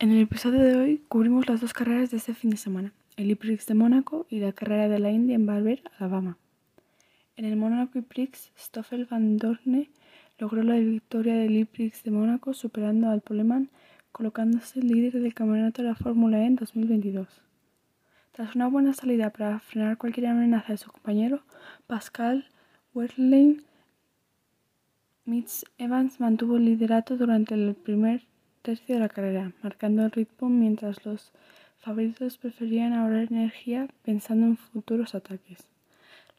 En el episodio de hoy cubrimos las dos carreras de este fin de semana, el E-Prix de Mónaco y la carrera de la India en Barber, Alabama. En el Mónaco E-Prix, Stoffel van Dorne logró la victoria del E-Prix de Mónaco superando al Poleman, colocándose líder del campeonato de la Fórmula E en 2022. Tras una buena salida para frenar cualquier amenaza de su compañero, Pascal Wehrlein, Mitch Evans mantuvo el liderato durante el primer tercio de la carrera, marcando el ritmo mientras los favoritos preferían ahorrar energía pensando en futuros ataques.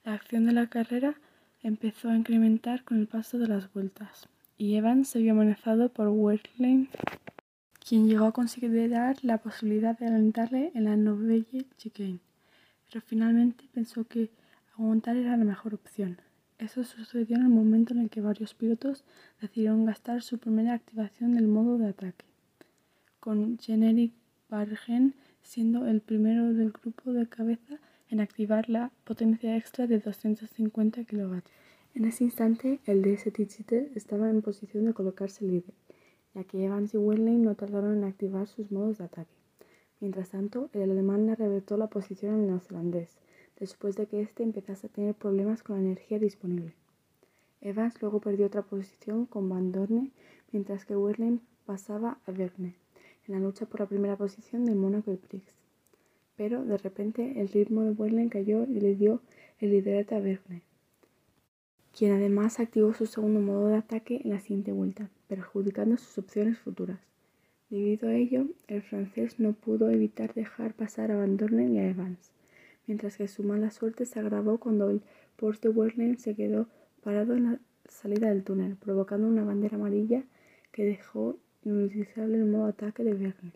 La acción de la carrera empezó a incrementar con el paso de las vueltas, y Evans se vio amenazado por Wehrlein, quien llegó a considerar la posibilidad de alentarle en la Novelle Chicane, pero finalmente pensó que aguantar era la mejor opción. Eso sucedió en el momento en el que varios pilotos decidieron gastar su primera activación del modo de ataque, con Generic Bargen siendo el primero del grupo de cabeza en activar la potencia extra de 250 kW. En ese instante, el DS Tichiter estaba en posición de colocarse líder, ya que Evans y Wehrlein no tardaron en activar sus modos de ataque. Mientras tanto, el alemán le arrebató la posición al neozelandés, después de que éste empezase a tener problemas con la energía disponible. Evans luego perdió otra posición con Van Dorne, mientras que Wehrlein pasaba a Verne en la lucha por la primera posición del Monaco Prix. Pero de repente el ritmo de Wehrlein cayó y le dio el liderato a Verne, quien además activó su segundo modo de ataque en la siguiente vuelta, perjudicando sus opciones futuras. Debido a ello, el francés no pudo evitar dejar pasar a Van Dorne y a Evans mientras que su mala suerte se agravó cuando el Porsche Wehrlein se quedó parado en la salida del túnel, provocando una bandera amarilla que dejó inutilizable el modo ataque de Verne.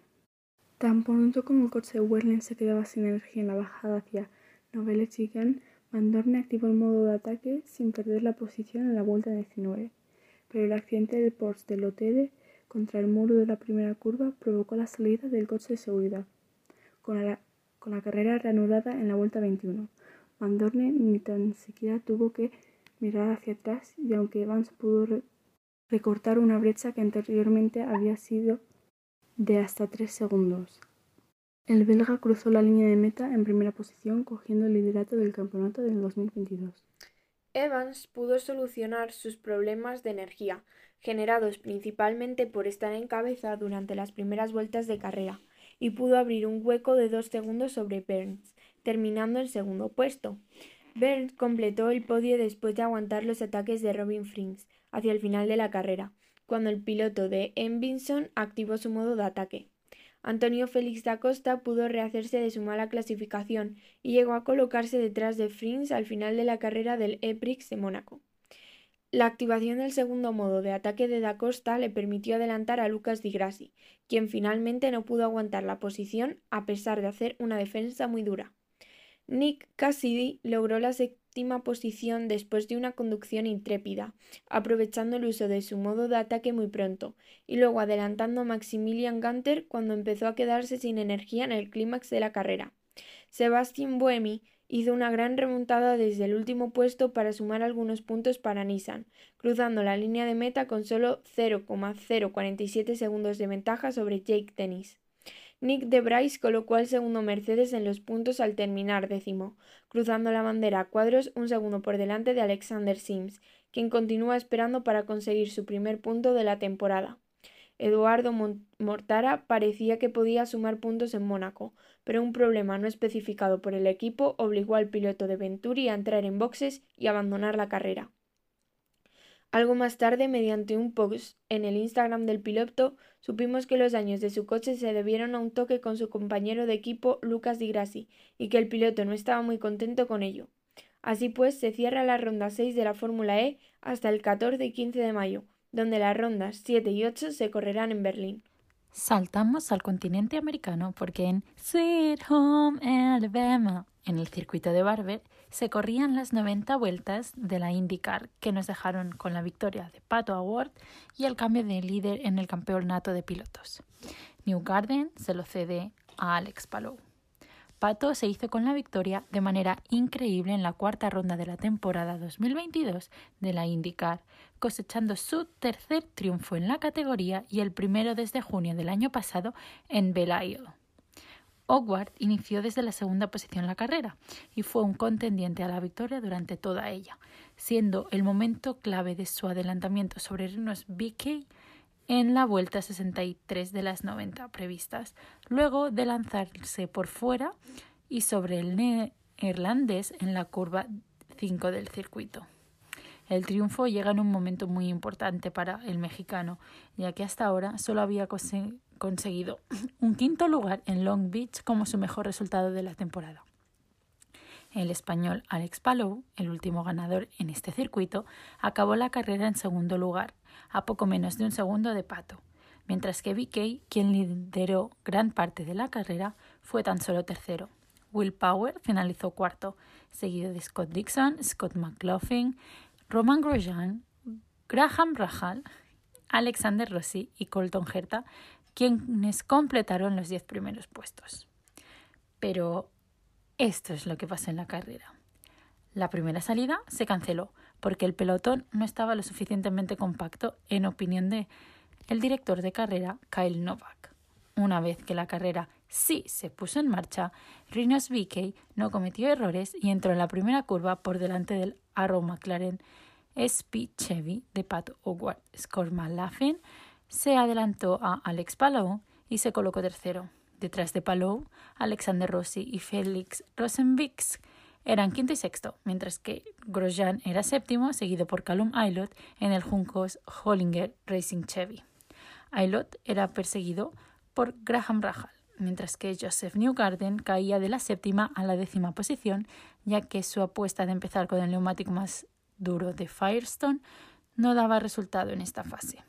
Tan pronto como el coche de Wehrlein se quedaba sin energía en la bajada hacia Novelle Chicane, Van Dorne activó el modo de ataque sin perder la posición en la vuelta 19, pero el accidente del Porsche de Lotere contra el muro de la primera curva provocó la salida del coche de seguridad. Con la con la carrera reanudada en la vuelta 21. Van Dorne ni tan siquiera tuvo que mirar hacia atrás y aunque Evans pudo recortar una brecha que anteriormente había sido de hasta 3 segundos. El belga cruzó la línea de meta en primera posición cogiendo el liderato del campeonato del 2022. Evans pudo solucionar sus problemas de energía, generados principalmente por estar en cabeza durante las primeras vueltas de carrera, y pudo abrir un hueco de dos segundos sobre Burns, terminando el segundo puesto. Burns completó el podio después de aguantar los ataques de Robin Frings hacia el final de la carrera, cuando el piloto de Envinson activó su modo de ataque. Antonio Félix da Costa pudo rehacerse de su mala clasificación y llegó a colocarse detrás de Frings al final de la carrera del E-Prix de Mónaco. La activación del segundo modo de ataque de Da Costa le permitió adelantar a Lucas Di Grassi, quien finalmente no pudo aguantar la posición a pesar de hacer una defensa muy dura. Nick Cassidy logró la séptima posición después de una conducción intrépida, aprovechando el uso de su modo de ataque muy pronto, y luego adelantando a Maximilian Gunter cuando empezó a quedarse sin energía en el clímax de la carrera. Sebastian Buemi hizo una gran remontada desde el último puesto para sumar algunos puntos para Nissan, cruzando la línea de meta con solo 0,047 segundos de ventaja sobre Jake Dennis. Nick de Bryce colocó al segundo Mercedes en los puntos al terminar décimo, cruzando la bandera a cuadros un segundo por delante de Alexander Sims, quien continúa esperando para conseguir su primer punto de la temporada. Eduardo Mortara parecía que podía sumar puntos en Mónaco, pero un problema no especificado por el equipo obligó al piloto de Venturi a entrar en boxes y abandonar la carrera. Algo más tarde, mediante un post en el Instagram del piloto, supimos que los daños de su coche se debieron a un toque con su compañero de equipo Lucas Di Grassi y que el piloto no estaba muy contento con ello. Así pues, se cierra la ronda 6 de la Fórmula E hasta el 14 y 15 de mayo, donde las rondas 7 y 8 se correrán en Berlín. Saltamos al continente americano porque en Sweet Home Alabama, en el circuito de Barber, se corrían las 90 vueltas de la IndyCar que nos dejaron con la victoria de Pato Award y el cambio de líder en el campeonato de pilotos. New Garden se lo cede a Alex Palou. Pato se hizo con la victoria de manera increíble en la cuarta ronda de la temporada 2022 de la IndyCar, cosechando su tercer triunfo en la categoría y el primero desde junio del año pasado en Belle Howard inició desde la segunda posición la carrera y fue un contendiente a la victoria durante toda ella, siendo el momento clave de su adelantamiento sobre Renos BK en la vuelta 63 de las 90 previstas, luego de lanzarse por fuera y sobre el neerlandés en la curva 5 del circuito. El triunfo llega en un momento muy importante para el mexicano, ya que hasta ahora solo había conseguido un quinto lugar en Long Beach como su mejor resultado de la temporada. El español Alex Palou, el último ganador en este circuito, acabó la carrera en segundo lugar, a poco menos de un segundo de Pato, mientras que BK, quien lideró gran parte de la carrera, fue tan solo tercero. Will Power finalizó cuarto, seguido de Scott Dixon, Scott McLaughlin, Roman Grosjean, Graham Rahal, Alexander Rossi y Colton Herta, quienes completaron los diez primeros puestos. Pero esto es lo que pasó en la carrera. La primera salida se canceló porque el pelotón no estaba lo suficientemente compacto, en opinión de el director de carrera Kyle Novak. Una vez que la carrera sí se puso en marcha, Rinos VK no cometió errores y entró en la primera curva por delante del Arrow McLaren SP Chevy de Pat Howard. Scott Laughlin se adelantó a Alex Palou y se colocó tercero. Detrás de Palou, Alexander Rossi y Félix Rosenbix eran quinto y sexto, mientras que Grosjean era séptimo, seguido por Callum Aylott en el Juncos Hollinger Racing Chevy. Aylott era perseguido por Graham Rahal, mientras que Joseph Newgarden caía de la séptima a la décima posición, ya que su apuesta de empezar con el neumático más duro de Firestone no daba resultado en esta fase.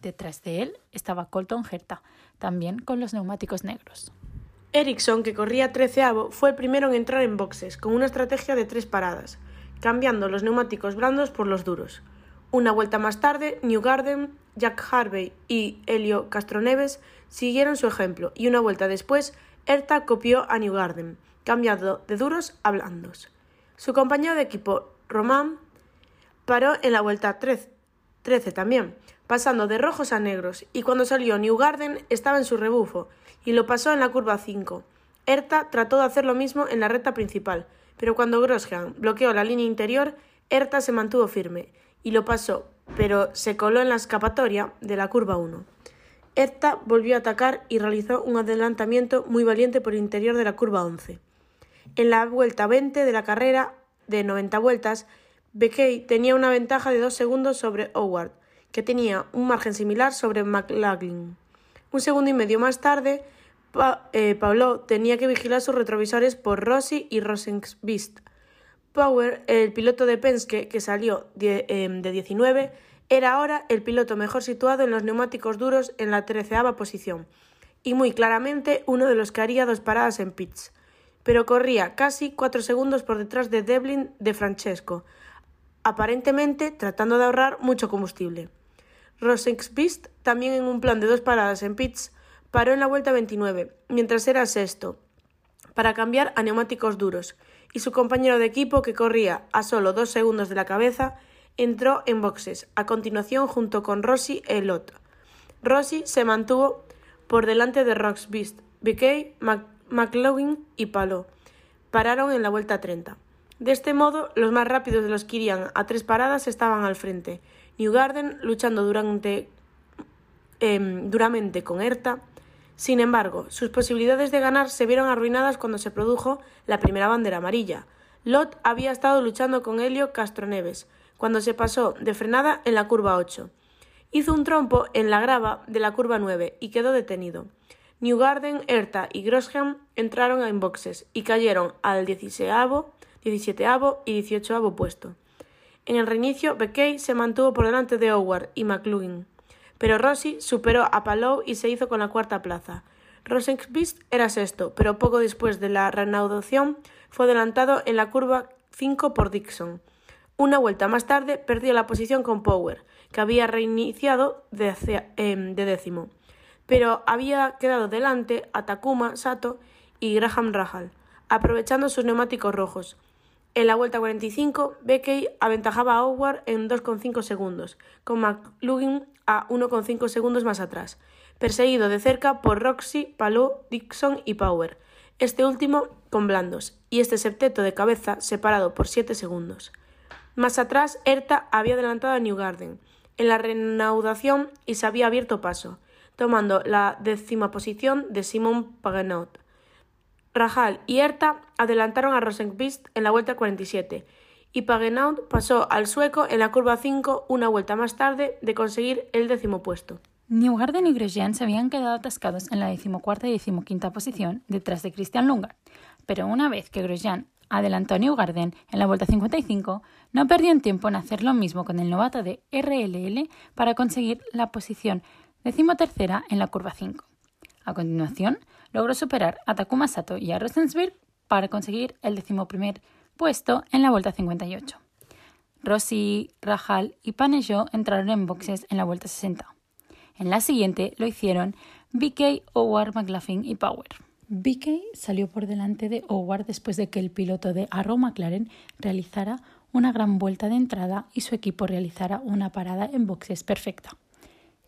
Detrás de él estaba Colton Herta, también con los neumáticos negros. Ericsson, que corría treceavo, fue el primero en entrar en boxes, con una estrategia de tres paradas, cambiando los neumáticos blandos por los duros. Una vuelta más tarde, Newgarden, Jack Harvey y Helio Castroneves siguieron su ejemplo, y una vuelta después, Herta copió a Newgarden, cambiando de duros a blandos. Su compañero de equipo, Roman, paró en la vuelta 13 también, pasando de rojos a negros, y cuando salió Newgarden estaba en su rebufo, y lo pasó en la curva 5. Erta trató de hacer lo mismo en la recta principal, pero cuando Grosjean bloqueó la línea interior, Erta se mantuvo firme, y lo pasó, pero se coló en la escapatoria de la curva 1. Erta volvió a atacar y realizó un adelantamiento muy valiente por el interior de la curva 11. En la vuelta 20 de la carrera de 90 vueltas, Beckey tenía una ventaja de dos segundos sobre Howard, que tenía un margen similar sobre McLaughlin. Un segundo y medio más tarde, eh, Pablo tenía que vigilar sus retrovisores por Rossi y Rosenqvist. Power, el piloto de Penske que salió de, em, de 19, era ahora el piloto mejor situado en los neumáticos duros en la treceava posición, y muy claramente uno de los que haría dos paradas en pits. Pero corría casi cuatro segundos por detrás de Devlin de Francesco, aparentemente tratando de ahorrar mucho combustible. Rosenqvist, también en un plan de dos paradas en pits, paró en la vuelta 29, mientras era sexto, para cambiar a neumáticos duros, y su compañero de equipo, que corría a solo dos segundos de la cabeza, entró en boxes, a continuación junto con Rossi e Elot. Rossi se mantuvo por delante de Roxbist, BK, McLaughlin y Palo. Pararon en la vuelta 30. De este modo, los más rápidos de los que irían a tres paradas estaban al frente. Newgarden luchando durante, em, duramente con Erta. Sin embargo, sus posibilidades de ganar se vieron arruinadas cuando se produjo la primera bandera amarilla. Lot había estado luchando con Helio Castroneves cuando se pasó de frenada en la curva 8. Hizo un trompo en la grava de la curva 9 y quedó detenido. Newgarden, Erta y Grosjean entraron en boxes y cayeron al 16 17 y 18 puesto. En el reinicio, Beckey se mantuvo por delante de Howard y McLuhan, pero Rossi superó a Palou y se hizo con la cuarta plaza. Rosenqvist era sexto, pero poco después de la reanudación fue adelantado en la curva 5 por Dixon. Una vuelta más tarde perdió la posición con Power, que había reiniciado de, em, de décimo, pero había quedado delante a Takuma Sato y Graham Rahal, aprovechando sus neumáticos rojos. En la vuelta 45, Beckey aventajaba a Howard en 2,5 segundos, con McLugin a 1,5 segundos más atrás, perseguido de cerca por Roxy, Palou, Dixon y Power, este último con blandos, y este septeto de cabeza separado por 7 segundos. Más atrás, Erta había adelantado a Newgarden en la reanudación y se había abierto paso, tomando la décima posición de Simon Pagenaud. Rahal y Erta adelantaron a Rosenqvist en la vuelta 47 y Pagenaud pasó al sueco en la curva 5 una vuelta más tarde de conseguir el décimo puesto. Newgarden y Grosjean se habían quedado atascados en la decimocuarta y decimoquinta posición detrás de Christian Lungard, pero una vez que Grosjean adelantó a Newgarden en la vuelta 55, no perdió tiempo en hacer lo mismo con el novato de RLL para conseguir la posición decimotercera en la curva 5. A continuación, logró superar a Takuma Sato y a Rosensberg para conseguir el decimoprimer puesto en la vuelta 58. Rossi, Rajal y Panejo entraron en boxes en la vuelta 60. En la siguiente lo hicieron BK, Howard, McLaughlin y Power. BK salió por delante de Howard después de que el piloto de Arrow McLaren realizara una gran vuelta de entrada y su equipo realizara una parada en boxes perfecta.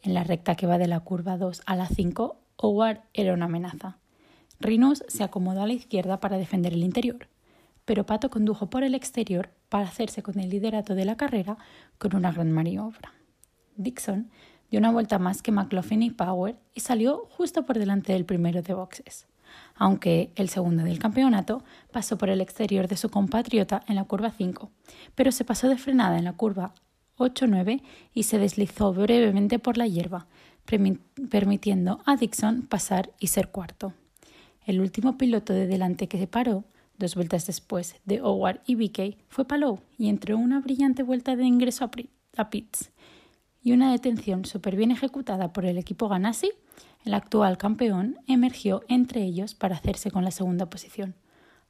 En la recta que va de la curva 2 a la 5, Howard era una amenaza. Rinus se acomodó a la izquierda para defender el interior, pero Pato condujo por el exterior para hacerse con el liderato de la carrera con una gran maniobra. Dixon dio una vuelta más que McLaughlin y Power y salió justo por delante del primero de boxes aunque el segundo del campeonato pasó por el exterior de su compatriota en la curva 5, pero se pasó de frenada en la curva 8-9 y se deslizó brevemente por la hierba, permitiendo a Dixon pasar y ser cuarto. El último piloto de delante que se paró, dos vueltas después de Howard y BK, fue Palou y entre una brillante vuelta de ingreso a pits y una detención súper bien ejecutada por el equipo Ganassi, el actual campeón emergió entre ellos para hacerse con la segunda posición.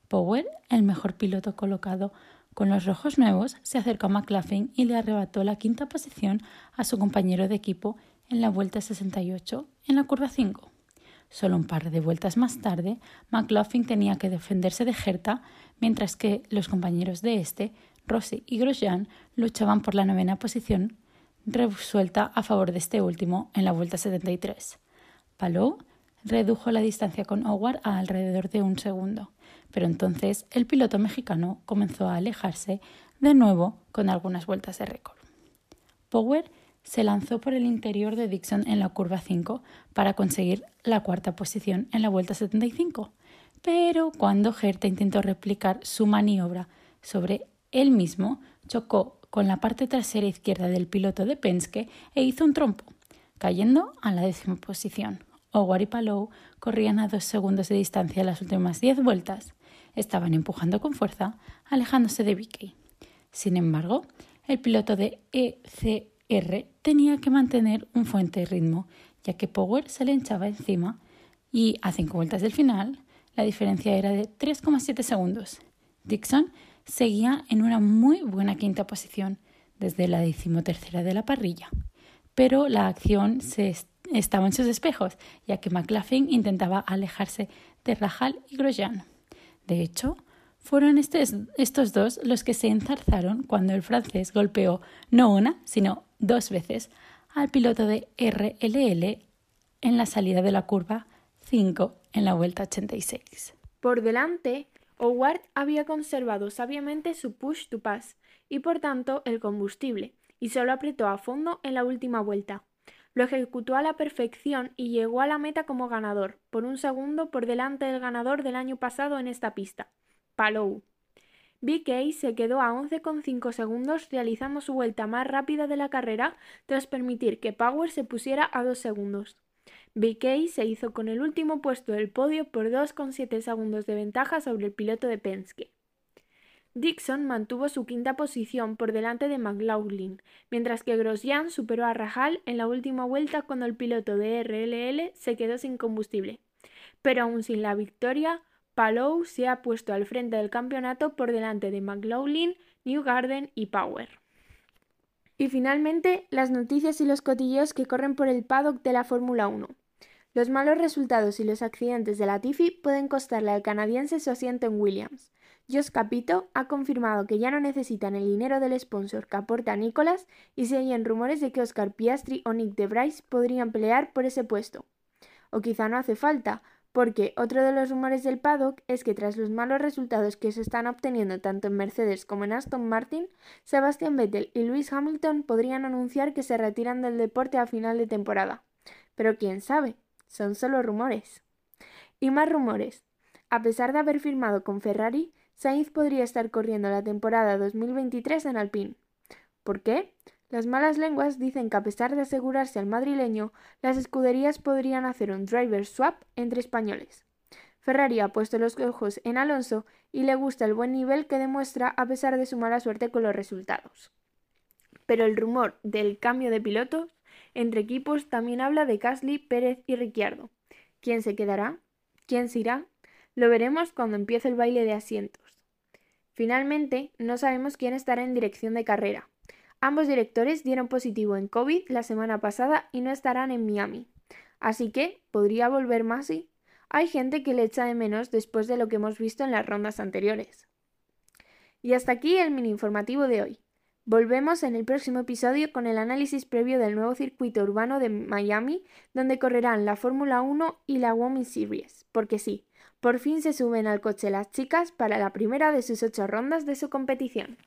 Powell, el mejor piloto colocado con los rojos nuevos, se acercó a McLaughlin y le arrebató la quinta posición a su compañero de equipo en la vuelta 68 en la curva 5. Solo un par de vueltas más tarde, McLaughlin tenía que defenderse de Herta, mientras que los compañeros de este, Rossi y Grosjean, luchaban por la novena posición, resuelta a favor de este último en la vuelta 73. Palou redujo la distancia con Howard a alrededor de un segundo, pero entonces el piloto mexicano comenzó a alejarse de nuevo con algunas vueltas de récord. Power se lanzó por el interior de Dixon en la curva 5 para conseguir la cuarta posición en la vuelta 75, pero cuando Herta intentó replicar su maniobra sobre él mismo, chocó con la parte trasera izquierda del piloto de Penske e hizo un trompo, cayendo a la décima posición. Howard y Palou corrían a dos segundos de distancia las últimas diez vueltas. Estaban empujando con fuerza, alejándose de Vicky. Sin embargo, el piloto de ECR tenía que mantener un fuerte ritmo, ya que Power se le hinchaba encima y a cinco vueltas del final la diferencia era de 3,7 segundos. Dixon seguía en una muy buena quinta posición desde la decimotercera de la parrilla pero la acción se estaba en sus espejos, ya que McLaughlin intentaba alejarse de Rajal y Grosjean. De hecho, fueron estos dos los que se enzarzaron cuando el francés golpeó no una, sino dos veces al piloto de RLL en la salida de la curva 5 en la vuelta 86. Por delante, Howard había conservado sabiamente su push to pass y por tanto el combustible, y solo apretó a fondo en la última vuelta. Lo ejecutó a la perfección y llegó a la meta como ganador, por un segundo por delante del ganador del año pasado en esta pista, Palou. BK se quedó a 11,5 segundos realizando su vuelta más rápida de la carrera tras permitir que Power se pusiera a 2 segundos. BK se hizo con el último puesto del podio por 2,7 segundos de ventaja sobre el piloto de Penske. Dixon mantuvo su quinta posición por delante de McLaughlin, mientras que Grosjean superó a Rahal en la última vuelta cuando el piloto de RLL se quedó sin combustible. Pero aún sin la victoria, Palou se ha puesto al frente del campeonato por delante de McLaughlin, Newgarden y Power. Y finalmente, las noticias y los cotilleos que corren por el paddock de la Fórmula 1. Los malos resultados y los accidentes de la Tiffy pueden costarle al canadiense su asiento en Williams. Josh Capito ha confirmado que ya no necesitan el dinero del sponsor que aporta Nicolas y se oyen rumores de que Oscar Piastri o Nick de Bryce podrían pelear por ese puesto. O quizá no hace falta, porque otro de los rumores del paddock es que tras los malos resultados que se están obteniendo tanto en Mercedes como en Aston Martin, Sebastian Vettel y Lewis Hamilton podrían anunciar que se retiran del deporte a final de temporada. Pero quién sabe, son solo rumores. Y más rumores. A pesar de haber firmado con Ferrari, Sainz podría estar corriendo la temporada 2023 en Alpine. ¿Por qué? Las malas lenguas dicen que a pesar de asegurarse al madrileño, las escuderías podrían hacer un driver swap entre españoles. Ferrari ha puesto los ojos en Alonso y le gusta el buen nivel que demuestra a pesar de su mala suerte con los resultados. Pero el rumor del cambio de pilotos entre equipos también habla de Gasly, Pérez y Ricciardo. ¿Quién se quedará? ¿Quién se irá? Lo veremos cuando empiece el baile de asientos. Finalmente, no sabemos quién estará en dirección de carrera. Ambos directores dieron positivo en COVID la semana pasada y no estarán en Miami. Así que, ¿podría volver Masi? Hay gente que le echa de menos después de lo que hemos visto en las rondas anteriores. Y hasta aquí el mini informativo de hoy. Volvemos en el próximo episodio con el análisis previo del nuevo circuito urbano de Miami, donde correrán la Fórmula 1 y la Women's Series, porque sí, por fin se suben al coche las chicas para la primera de sus ocho rondas de su competición.